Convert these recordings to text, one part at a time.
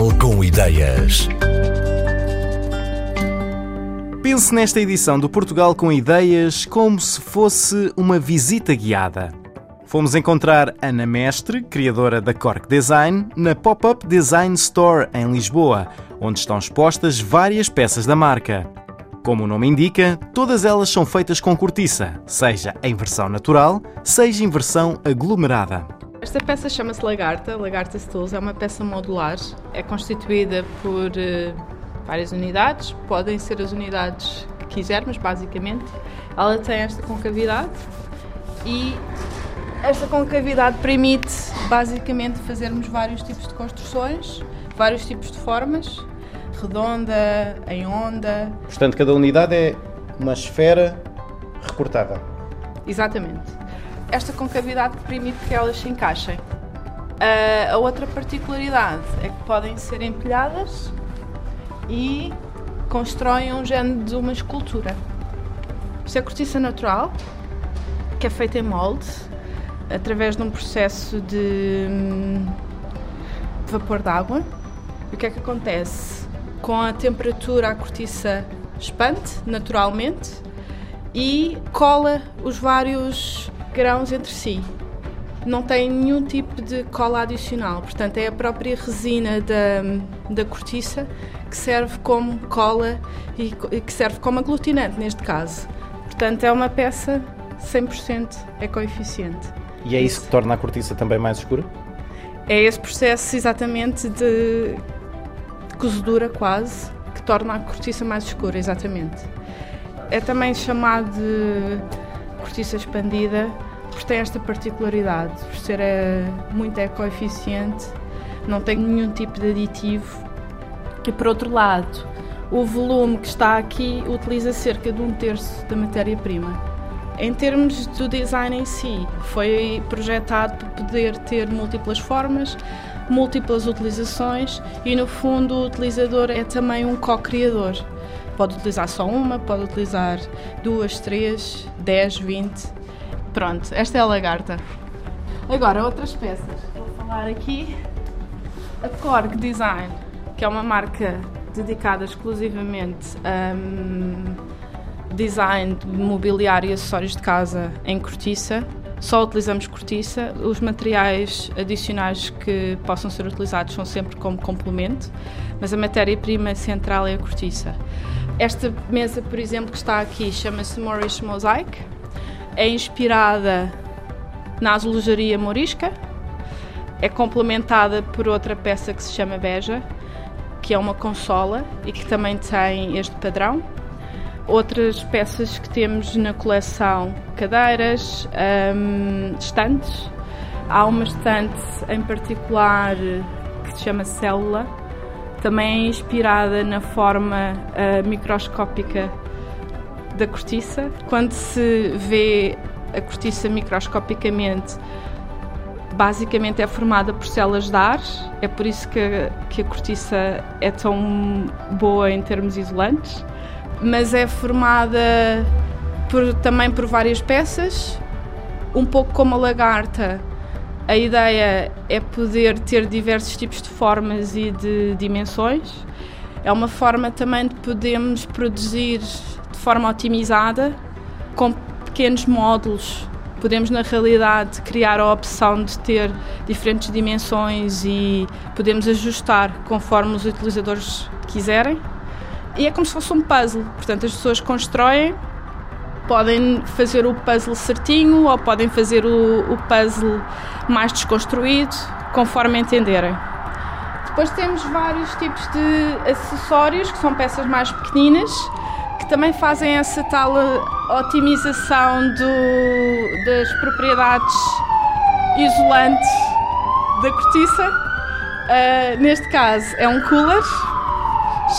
Portugal com Ideias. Pense nesta edição do Portugal com Ideias como se fosse uma visita guiada. Fomos encontrar Ana Mestre, criadora da Cork Design, na Pop-Up Design Store em Lisboa, onde estão expostas várias peças da marca. Como o nome indica, todas elas são feitas com cortiça, seja em versão natural, seja em versão aglomerada. Esta peça chama-se Lagarta, Lagarta Stools, é uma peça modular, é constituída por uh, várias unidades, podem ser as unidades que quisermos, basicamente. Ela tem esta concavidade e esta concavidade permite basicamente fazermos vários tipos de construções, vários tipos de formas, redonda, em onda. Portanto, cada unidade é uma esfera recortada. Exatamente esta concavidade permite que elas se encaixem. a outra particularidade é que podem ser empilhadas e constroem um género de uma escultura. Isto é cortiça natural, que é feita em molde, através de um processo de, hum, de vapor d'água. E o que é que acontece? Com a temperatura, a cortiça expande naturalmente e cola os vários grãos entre si. Não tem nenhum tipo de cola adicional, portanto, é a própria resina da, da cortiça que serve como cola e que serve como aglutinante, neste caso. Portanto, é uma peça 100% ecoeficiente. E é isso que torna a cortiça também mais escura? É esse processo exatamente de, de cozedura quase que torna a cortiça mais escura, exatamente. É também chamado de cortiça expandida porque tem esta particularidade, por ser é, muito ecoeficiente, não tem nenhum tipo de aditivo. E por outro lado, o volume que está aqui utiliza cerca de um terço da matéria-prima. Em termos do design em si, foi projetado para poder ter múltiplas formas, múltiplas utilizações e, no fundo, o utilizador é também um co-criador. Pode utilizar só uma, pode utilizar duas, três, dez, vinte. Pronto, esta é a lagarta. Agora, outras peças. Vou falar aqui. A Korg Design, que é uma marca dedicada exclusivamente a um, design de mobiliário e acessórios de casa em cortiça. Só utilizamos cortiça. Os materiais adicionais que possam ser utilizados são sempre como complemento, mas a matéria-prima central é a cortiça. Esta mesa, por exemplo, que está aqui, chama-se Moorish Mosaic. É inspirada na azulejaria morisca. É complementada por outra peça que se chama Beja, que é uma consola e que também tem este padrão. Outras peças que temos na coleção: cadeiras, um, estantes. Há uma estante em particular que se chama Célula, também é inspirada na forma uh, microscópica da cortiça. Quando se vê a cortiça microscopicamente, basicamente é formada por células de ar, é por isso que, que a cortiça é tão boa em termos isolantes, mas é formada por, também por várias peças, um pouco como a lagarta a ideia é poder ter diversos tipos de formas e de dimensões. É uma forma também de podermos produzir de forma otimizada, com pequenos módulos. Podemos, na realidade, criar a opção de ter diferentes dimensões e podemos ajustar conforme os utilizadores quiserem. E é como se fosse um puzzle. Portanto, as pessoas constroem podem fazer o puzzle certinho ou podem fazer o, o puzzle mais desconstruído, conforme entenderem. Depois temos vários tipos de acessórios, que são peças mais pequeninas, que também fazem essa tal otimização do, das propriedades isolantes da cortiça. Uh, neste caso é um cooler,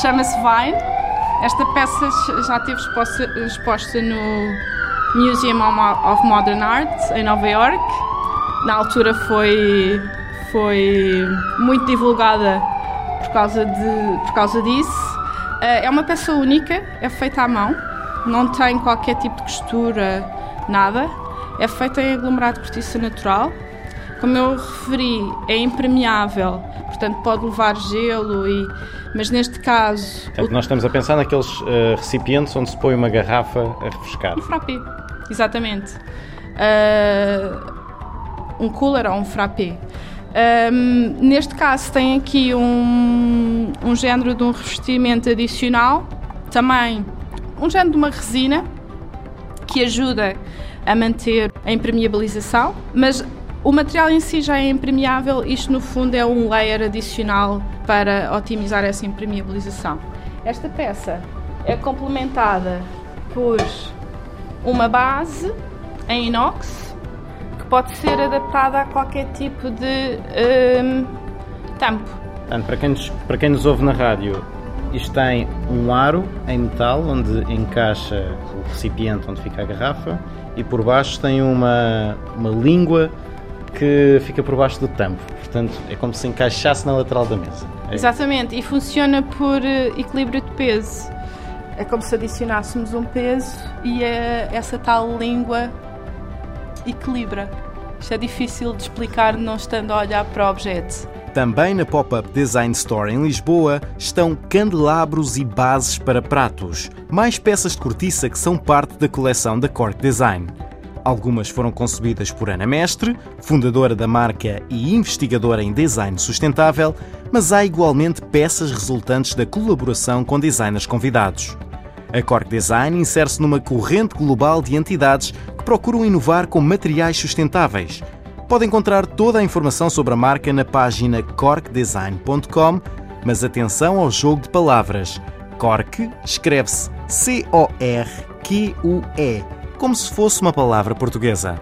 chama-se Vine esta peça já esteve exposta, exposta no Museum of Modern Art em Nova York. Na altura foi, foi muito divulgada por causa, de, por causa disso. Eh, é uma peça única, é feita à mão, não tem qualquer tipo de costura, nada. É feita em aglomerado de cortiça natural, Como eu referi, é impermeável, portanto pode levar gelo, e, mas neste caso. Nós estamos a pensar naqueles uh, recipientes onde se põe uma garrafa a refrescar. Um frappé, exatamente. Uh, um cooler ou um frappé. Um, neste caso, tem aqui um, um género de um revestimento adicional, também um género de uma resina que ajuda a manter a impermeabilização, mas o material em si já é impermeável, isto no fundo é um layer adicional para otimizar essa impermeabilização. Esta peça é complementada por uma base em inox pode ser adaptada a qualquer tipo de um, tampo. Para quem, nos, para quem nos ouve na rádio, isto tem um aro em metal onde encaixa o recipiente onde fica a garrafa e por baixo tem uma, uma língua que fica por baixo do tampo. Portanto, é como se encaixasse na lateral da mesa. É Exatamente, e funciona por eh, equilíbrio de peso. É como se adicionássemos um peso e a, essa tal língua equilibra. Isto é difícil de explicar não estando a olhar para o objeto. Também na Pop-Up Design Store em Lisboa estão candelabros e bases para pratos, mais peças de cortiça que são parte da coleção da Cork Design. Algumas foram concebidas por Ana Mestre, fundadora da marca e investigadora em design sustentável, mas há igualmente peças resultantes da colaboração com designers convidados. A Cork Design insere-se numa corrente global de entidades que procuram inovar com materiais sustentáveis. Pode encontrar toda a informação sobre a marca na página corkdesign.com, mas atenção ao jogo de palavras. Cork escreve-se C-O-R-Q-U-E, como se fosse uma palavra portuguesa.